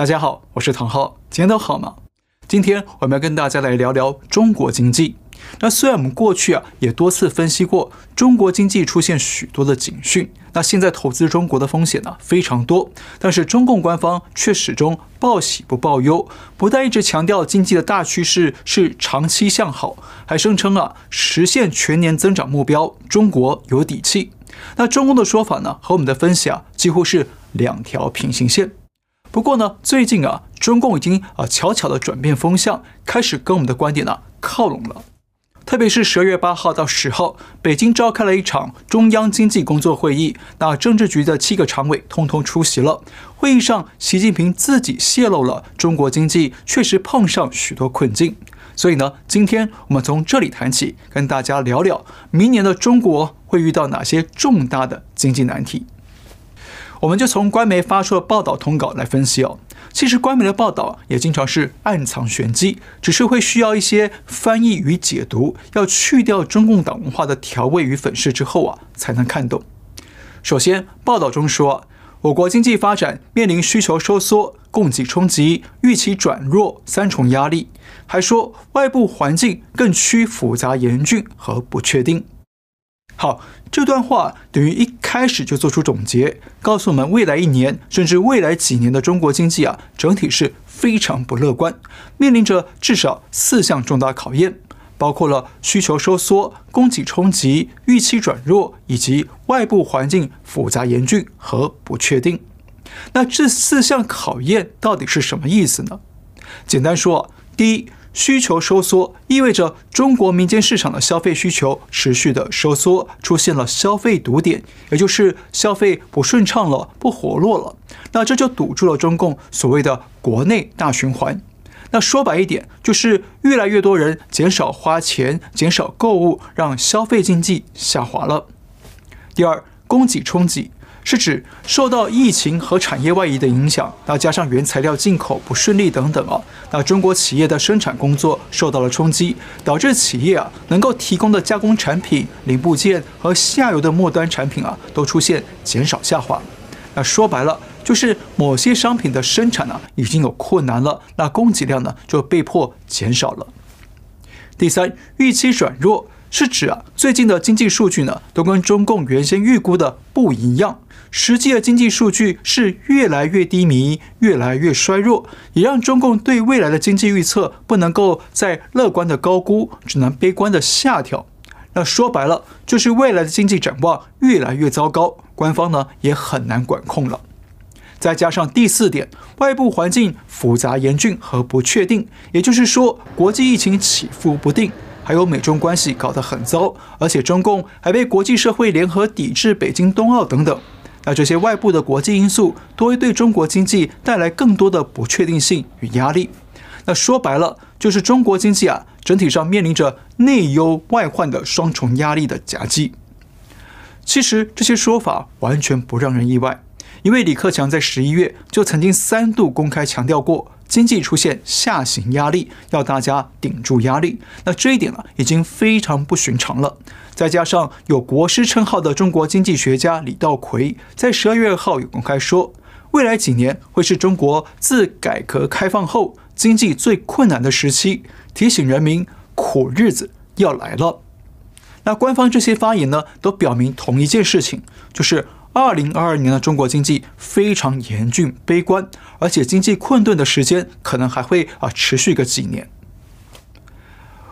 大家好，我是唐浩，今天都好吗？今天我们要跟大家来聊聊中国经济。那虽然我们过去啊也多次分析过中国经济出现许多的警讯，那现在投资中国的风险呢非常多，但是中共官方却始终报喜不报忧，不但一直强调经济的大趋势是长期向好，还声称啊实现全年增长目标，中国有底气。那中共的说法呢和我们的分析啊几乎是两条平行线。不过呢最近啊中共已经啊悄悄的转变风向，开始跟我们的观点呢靠拢了。特别是十二月八号到十号，北京召开了一场中央经济工作会议，那政治局的七个常委通通出席了。会议上，习近平自己泄露了中国经济确实碰上许多困境。所以呢，今天我们从这里谈起，跟大家聊聊明年的中国会遇到哪些重大的经济难题。我们就从官媒发出的报道通稿来分析哦。其实官媒的报道也经常是暗藏玄机，只是会需要一些翻译与解读，要去掉中共党文化的调味与粉饰之后啊，才能看懂。首先，报道中说，我国经济发展面临需求收缩、供给冲击、预期转弱三重压力，还说外部环境更趋复杂严峻和不确定。好，这段话等于一开始就做出总结，告诉我们未来一年甚至未来几年的中国经济啊，整体是非常不乐观，面临着至少四项重大考验，包括了需求收缩、供给冲击、预期转弱以及外部环境复杂严峻和不确定。那这四项考验到底是什么意思呢？简单说，第一。需求收缩意味着中国民间市场的消费需求持续的收缩，出现了消费堵点，也就是消费不顺畅了，不活络了。那这就堵住了中共所谓的国内大循环。那说白一点，就是越来越多人减少花钱，减少购物，让消费经济下滑了。第二，供给冲击。是指受到疫情和产业外移的影响，那加上原材料进口不顺利等等啊，那中国企业的生产工作受到了冲击，导致企业啊能够提供的加工产品、零部件和下游的末端产品啊都出现减少下滑。那说白了，就是某些商品的生产呢已经有困难了，那供给量呢就被迫减少了。第三，预期转弱。是指啊，最近的经济数据呢，都跟中共原先预估的不一样。实际的经济数据是越来越低迷，越来越衰弱，也让中共对未来的经济预测不能够再乐观的高估，只能悲观的下调。那说白了，就是未来的经济展望越来越糟糕，官方呢也很难管控了。再加上第四点，外部环境复杂严峻和不确定，也就是说，国际疫情起伏不定。还有美中关系搞得很糟，而且中共还被国际社会联合抵制北京冬奥等等。那这些外部的国际因素都会对中国经济带来更多的不确定性与压力。那说白了，就是中国经济啊，整体上面临着内忧外患的双重压力的夹击。其实这些说法完全不让人意外，因为李克强在十一月就曾经三度公开强调过。经济出现下行压力，要大家顶住压力。那这一点呢，已经非常不寻常了。再加上有国师称号的中国经济学家李稻葵，在十二月二号有公开说，未来几年会是中国自改革开放后经济最困难的时期，提醒人民苦日子要来了。那官方这些发言呢，都表明同一件事情，就是。二零二二年的中国经济非常严峻、悲观，而且经济困顿的时间可能还会啊持续个几年。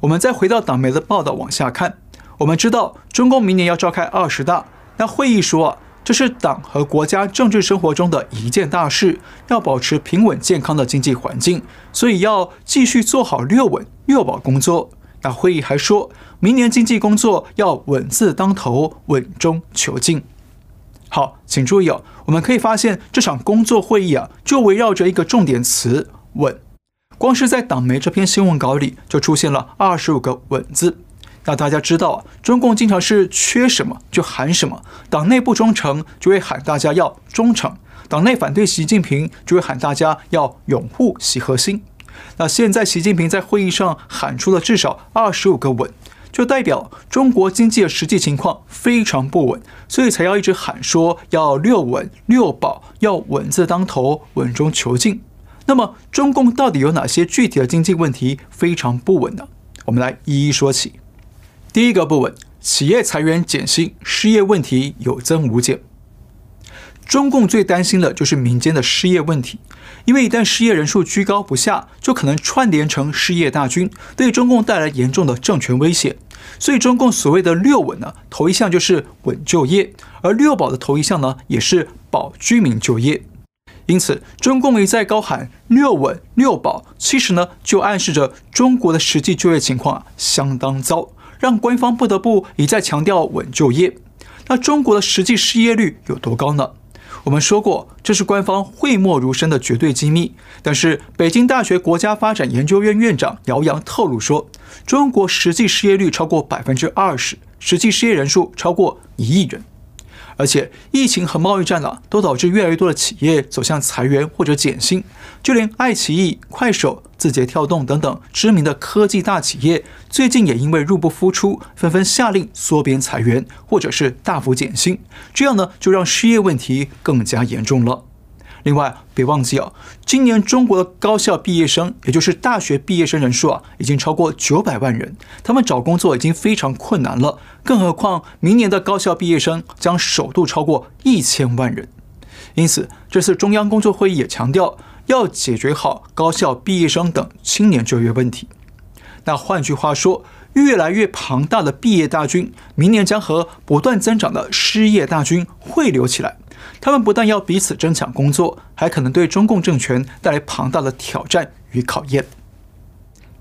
我们再回到党媒的报道往下看，我们知道中共明年要召开二十大，那会议说啊，这是党和国家政治生活中的一件大事，要保持平稳健康的经济环境，所以要继续做好六稳六保工作。那会议还说，明年经济工作要稳字当头，稳中求进。好，请注意哦，我们可以发现这场工作会议啊，就围绕着一个重点词“稳”。光是在党媒这篇新闻稿里，就出现了二十五个“稳”字。那大家知道啊，中共经常是缺什么就喊什么，党内不忠诚就会喊大家要忠诚，党内反对习近平就会喊大家要拥护习核心。那现在习近平在会议上喊出了至少二十五个“稳”。就代表中国经济的实际情况非常不稳，所以才要一直喊说要六稳六保，要稳字当头，稳中求进。那么中共到底有哪些具体的经济问题非常不稳呢？我们来一一说起。第一个不稳，企业裁员减薪，失业问题有增无减。中共最担心的就是民间的失业问题，因为一旦失业人数居高不下，就可能串联成失业大军，对中共带来严重的政权威胁。所以，中共所谓的六稳呢，头一项就是稳就业，而六保的头一项呢，也是保居民就业。因此，中共一再高喊六稳六保，其实呢，就暗示着中国的实际就业情况啊相当糟，让官方不得不一再强调稳就业。那中国的实际失业率有多高呢？我们说过，这是官方讳莫如深的绝对机密。但是，北京大学国家发展研究院院长姚洋透露说，中国实际失业率超过百分之二十，实际失业人数超过一亿人。而且，疫情和贸易战呢，都导致越来越多的企业走向裁员或者减薪。就连爱奇艺、快手、字节跳动等等知名的科技大企业，最近也因为入不敷出，纷纷下令缩编裁员，或者是大幅减薪。这样呢，就让失业问题更加严重了。另外，别忘记啊，今年中国的高校毕业生，也就是大学毕业生人数啊，已经超过九百万人。他们找工作已经非常困难了，更何况明年的高校毕业生将首度超过一千万人。因此，这次中央工作会议也强调，要解决好高校毕业生等青年就业问题。那换句话说，越来越庞大的毕业大军，明年将和不断增长的失业大军汇流起来。他们不但要彼此争抢工作，还可能对中共政权带来庞大的挑战与考验。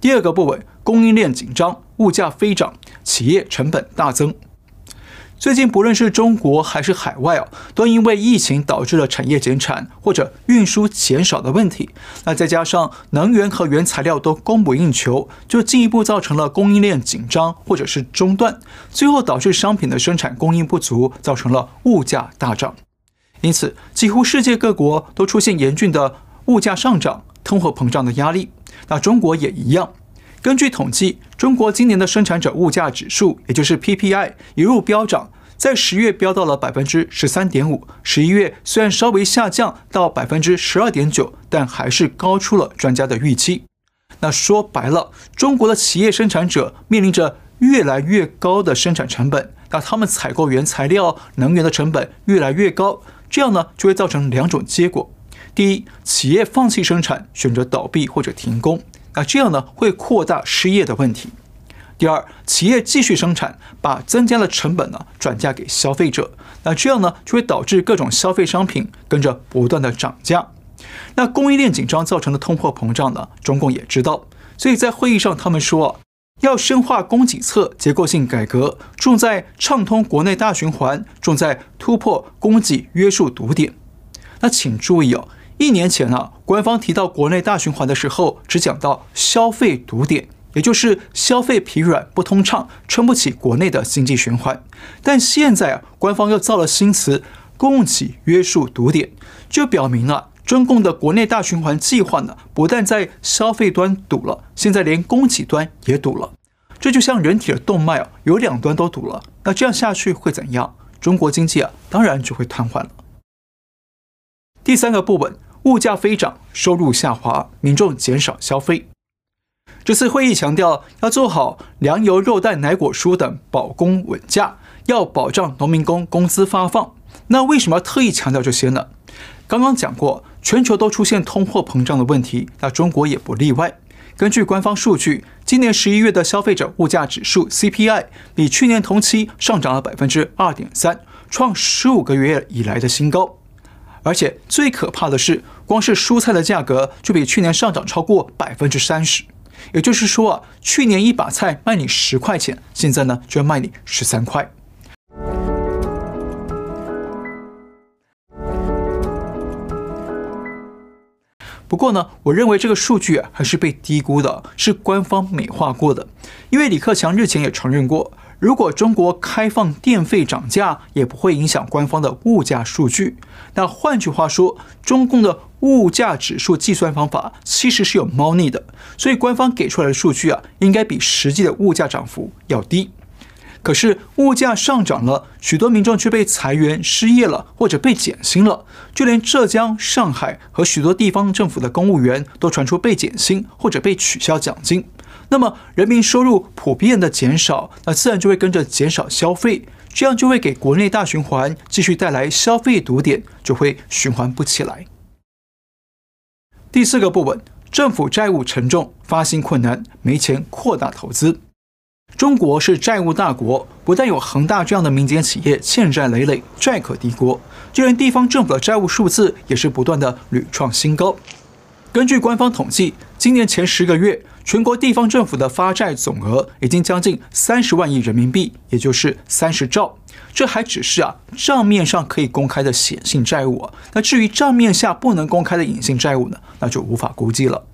第二个不稳，供应链紧张，物价飞涨，企业成本大增。最近不论是中国还是海外啊，都因为疫情导致了产业减产或者运输减少的问题。那再加上能源和原材料都供不应求，就进一步造成了供应链紧张或者是中断，最后导致商品的生产供应不足，造成了物价大涨。因此，几乎世界各国都出现严峻的物价上涨、通货膨胀的压力。那中国也一样。根据统计，中国今年的生产者物价指数，也就是 PPI，一路飙涨，在十月飙到了百分之十三点五。十一月虽然稍微下降到百分之十二点九，但还是高出了专家的预期。那说白了，中国的企业生产者面临着越来越高的生产成本，那他们采购原材料、能源的成本越来越高。这样呢，就会造成两种结果：第一，企业放弃生产，选择倒闭或者停工，那这样呢，会扩大失业的问题；第二，企业继续生产，把增加的成本呢转嫁给消费者，那这样呢，就会导致各种消费商品跟着不断的涨价。那供应链紧张造成的通货膨胀呢，中共也知道，所以在会议上他们说。要深化供给侧结构性改革，重在畅通国内大循环，重在突破供给约束堵点。那请注意哦，一年前啊，官方提到国内大循环的时候，只讲到消费堵点，也就是消费疲软不通畅，撑不起国内的经济循环。但现在啊，官方又造了新词“供给约束堵点”，就表明了。中共的国内大循环计划呢，不但在消费端堵了，现在连供给端也堵了。这就像人体的动脉啊，有两端都堵了，那这样下去会怎样？中国经济啊，当然就会瘫痪了。第三个不稳，物价飞涨，收入下滑，民众减少消费。这次会议强调要做好粮油、肉蛋、奶果蔬等保供稳价，要保障农民工工资发放。那为什么要特意强调这些呢？刚刚讲过，全球都出现通货膨胀的问题，那中国也不例外。根据官方数据，今年十一月的消费者物价指数 CPI 比去年同期上涨了百分之二点三，创十五个月以来的新高。而且最可怕的是，光是蔬菜的价格就比去年上涨超过百分之三十。也就是说啊，去年一把菜卖你十块钱，现在呢就要卖你十三块。不过呢，我认为这个数据啊还是被低估的，是官方美化过的。因为李克强日前也承认过，如果中国开放电费涨价，也不会影响官方的物价数据。那换句话说，中共的物价指数计算方法其实是有猫腻的，所以官方给出来的数据啊，应该比实际的物价涨幅要低。可是物价上涨了，许多民众却被裁员、失业了，或者被减薪了。就连浙江、上海和许多地方政府的公务员都传出被减薪或者被取消奖金。那么人民收入普遍的减少，那自然就会跟着减少消费，这样就会给国内大循环继续带来消费堵点，就会循环不起来。第四个部分，政府债务沉重，发行困难，没钱扩大投资。中国是债务大国，不但有恒大这样的民间企业欠债累累、债可敌国，就连地方政府的债务数字也是不断的屡创新高。根据官方统计，今年前十个月，全国地方政府的发债总额已经将近三十万亿人民币，也就是三十兆。这还只是啊账面上可以公开的显性债务啊，那至于账面下不能公开的隐性债务呢，那就无法估计了。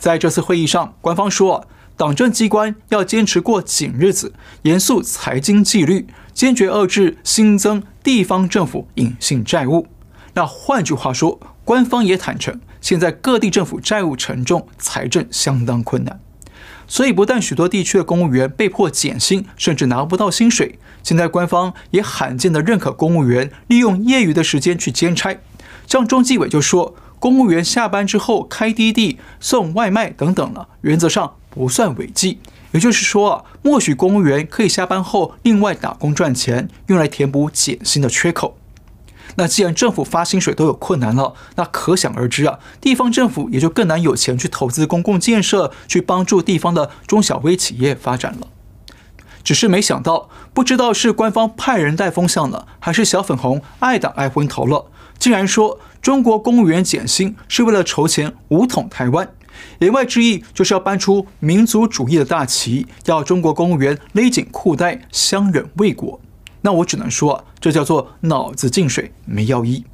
在这次会议上，官方说啊。党政机关要坚持过紧日子，严肃财经纪律，坚决遏制新增地方政府隐性债务。那换句话说，官方也坦诚，现在各地政府债务沉重，财政相当困难。所以，不但许多地区的公务员被迫减薪，甚至拿不到薪水，现在官方也罕见地认可公务员利用业余的时间去兼差。像中纪委就说，公务员下班之后开滴滴、送外卖等等了，原则上。不算违纪，也就是说啊，默许公务员可以下班后另外打工赚钱，用来填补减薪的缺口。那既然政府发薪水都有困难了，那可想而知啊，地方政府也就更难有钱去投资公共建设，去帮助地方的中小微企业发展了。只是没想到，不知道是官方派人带风向了，还是小粉红爱党爱昏头了，竟然说中国公务员减薪是为了筹钱武统台湾。言外之意就是要搬出民族主义的大旗，要中国公务员勒紧裤带，相忍为国。那我只能说，这叫做脑子进水没药医。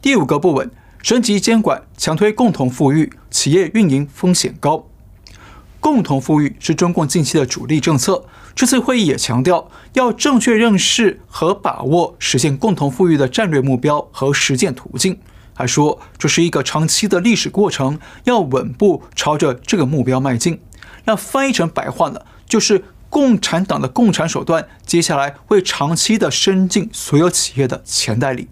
第五个不稳，升级监管，强推共同富裕，企业运营风险高。共同富裕是中共近期的主力政策。这次会议也强调，要正确认识和把握实现共同富裕的战略目标和实践途径。还说这是一个长期的历史过程，要稳步朝着这个目标迈进。那翻译成白话呢，就是共产党的共产手段，接下来会长期的伸进所有企业的钱袋里。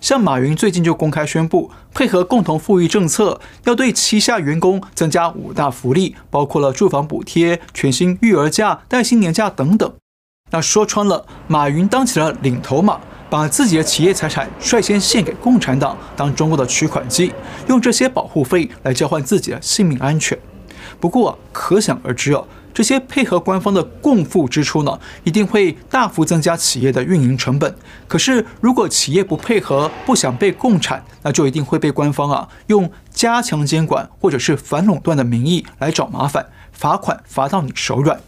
像马云最近就公开宣布，配合共同富裕政策，要对旗下员工增加五大福利，包括了住房补贴、全薪育儿假、带薪年假等等。那说穿了，马云当起了领头马。把自己的企业财产率先献给共产党，当中国的取款机，用这些保护费来交换自己的性命安全。不过，可想而知哦，这些配合官方的共富支出呢，一定会大幅增加企业的运营成本。可是，如果企业不配合，不想被共产，那就一定会被官方啊用加强监管或者是反垄断的名义来找麻烦，罚款罚到你手软。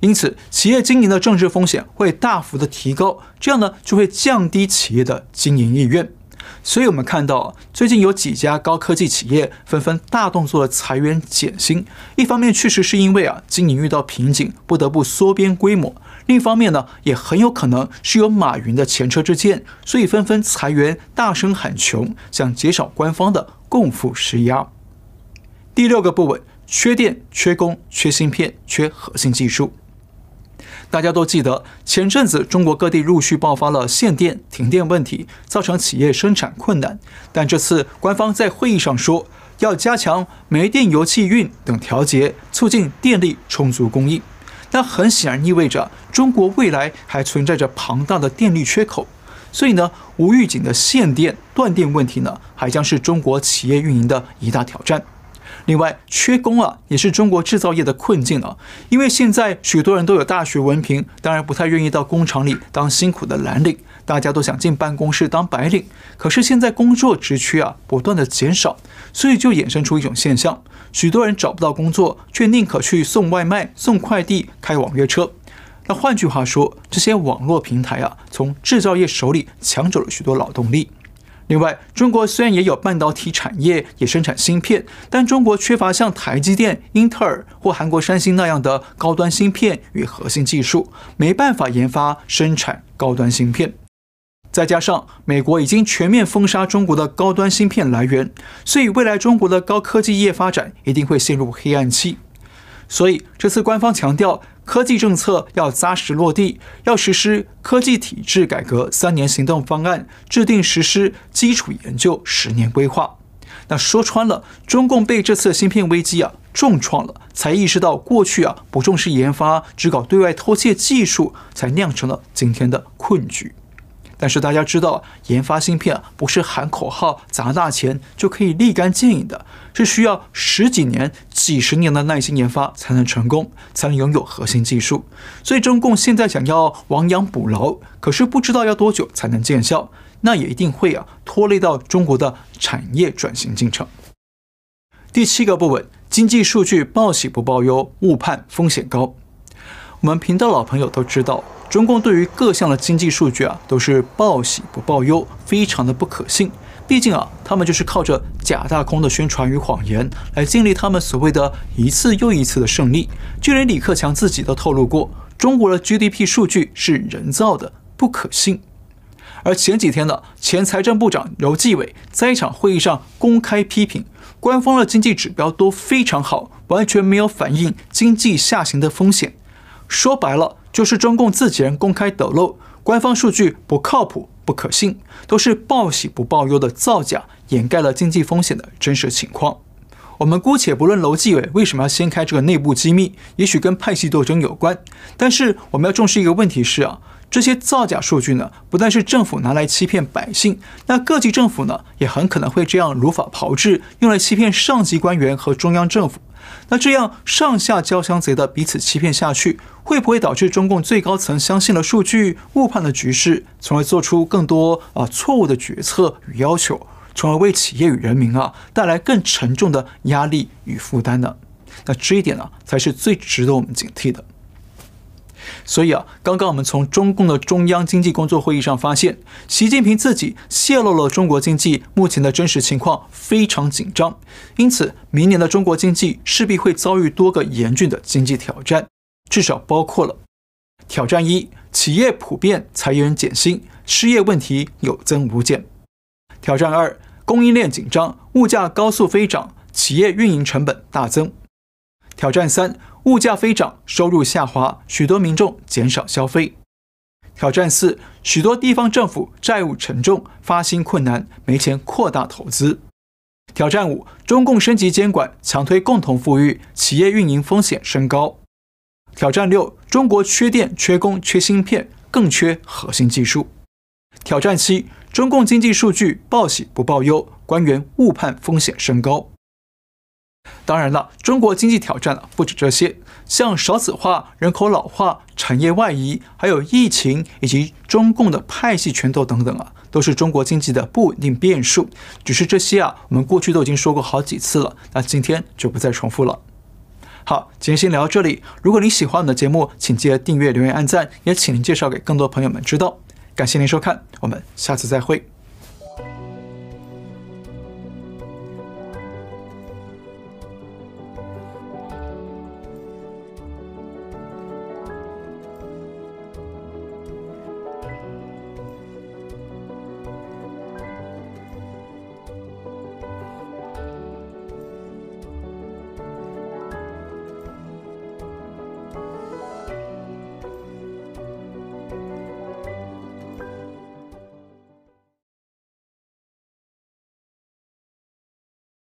因此，企业经营的政治风险会大幅的提高，这样呢就会降低企业的经营意愿。所以，我们看到最近有几家高科技企业纷纷大动作的裁员减薪。一方面，确实是因为啊经营遇到瓶颈，不得不缩编规模；另一方面呢，也很有可能是有马云的前车之鉴，所以纷纷裁员，大声喊穷，想减少官方的共富施压。第六个部分：缺电、缺工、缺芯片、缺核心技术。大家都记得，前阵子中国各地陆续爆发了限电、停电问题，造成企业生产困难。但这次官方在会议上说，要加强煤电油气运等调节，促进电力充足供应。那很显然意味着，中国未来还存在着庞大的电力缺口。所以呢，无预警的限电、断电问题呢，还将是中国企业运营的一大挑战。另外，缺工啊，也是中国制造业的困境啊。因为现在许多人都有大学文凭，当然不太愿意到工厂里当辛苦的蓝领，大家都想进办公室当白领。可是现在工作职缺啊，不断的减少，所以就衍生出一种现象：许多人找不到工作，却宁可去送外卖、送快递、开网约车。那换句话说，这些网络平台啊，从制造业手里抢走了许多劳动力。另外，中国虽然也有半导体产业，也生产芯片，但中国缺乏像台积电、英特尔或韩国三星那样的高端芯片与核心技术，没办法研发生产高端芯片。再加上美国已经全面封杀中国的高端芯片来源，所以未来中国的高科技业发展一定会陷入黑暗期。所以这次官方强调，科技政策要扎实落地，要实施科技体制改革三年行动方案，制定实施基础研究十年规划。那说穿了，中共被这次芯片危机啊重创了，才意识到过去啊不重视研发，只搞对外偷窃技术，才酿成了今天的困局。但是大家知道，研发芯片，不是喊口号、砸大钱就可以立竿见影的，是需要十几年、几十年的耐心研发才能成功，才能拥有核心技术。所以中共现在想要亡羊补牢，可是不知道要多久才能见效，那也一定会啊拖累到中国的产业转型进程。第七个不稳，经济数据报喜不报忧，误判风险高。我们频道老朋友都知道。中共对于各项的经济数据啊，都是报喜不报忧，非常的不可信。毕竟啊，他们就是靠着假大空的宣传与谎言来建立他们所谓的一次又一次的胜利。就连李克强自己都透露过，中国的 GDP 数据是人造的，不可信。而前几天呢，前财政部长刘继伟在一场会议上公开批评，官方的经济指标都非常好，完全没有反映经济下行的风险。说白了，就是中共自己人公开抖露，官方数据不靠谱、不可信，都是报喜不报忧的造假，掩盖了经济风险的真实情况。我们姑且不论楼继伟为什么要掀开这个内部机密，也许跟派系斗争有关。但是我们要重视一个问题是啊，这些造假数据呢，不但是政府拿来欺骗百姓，那各级政府呢，也很可能会这样如法炮制，用来欺骗上级官员和中央政府。那这样上下交相贼的彼此欺骗下去，会不会导致中共最高层相信了数据，误判了局势，从而做出更多啊错误的决策与要求，从而为企业与人民啊带来更沉重的压力与负担呢？那这一点呢，才是最值得我们警惕的。所以啊，刚刚我们从中共的中央经济工作会议上发现，习近平自己泄露了中国经济目前的真实情况，非常紧张。因此，明年的中国经济势必会遭遇多个严峻的经济挑战，至少包括了挑战一：企业普遍裁员减薪，失业问题有增无减；挑战二：供应链紧张，物价高速飞涨，企业运营成本大增；挑战三。物价飞涨，收入下滑，许多民众减少消费。挑战四：许多地方政府债务沉重，发薪困难，没钱扩大投资。挑战五：中共升级监管，强推共同富裕，企业运营风险升高。挑战六：中国缺电、缺工、缺芯片，更缺核心技术。挑战七：中共经济数据报喜不报忧，官员误判风险升高。当然了，中国经济挑战啊，不止这些，像少子化、人口老化、产业外移，还有疫情以及中共的派系拳头等等啊，都是中国经济的不稳定变数。只是这些啊，我们过去都已经说过好几次了，那今天就不再重复了。好，今天先聊到这里。如果你喜欢我们的节目，请记得订阅、留言、按赞，也请您介绍给更多朋友们知道。感谢您收看，我们下次再会。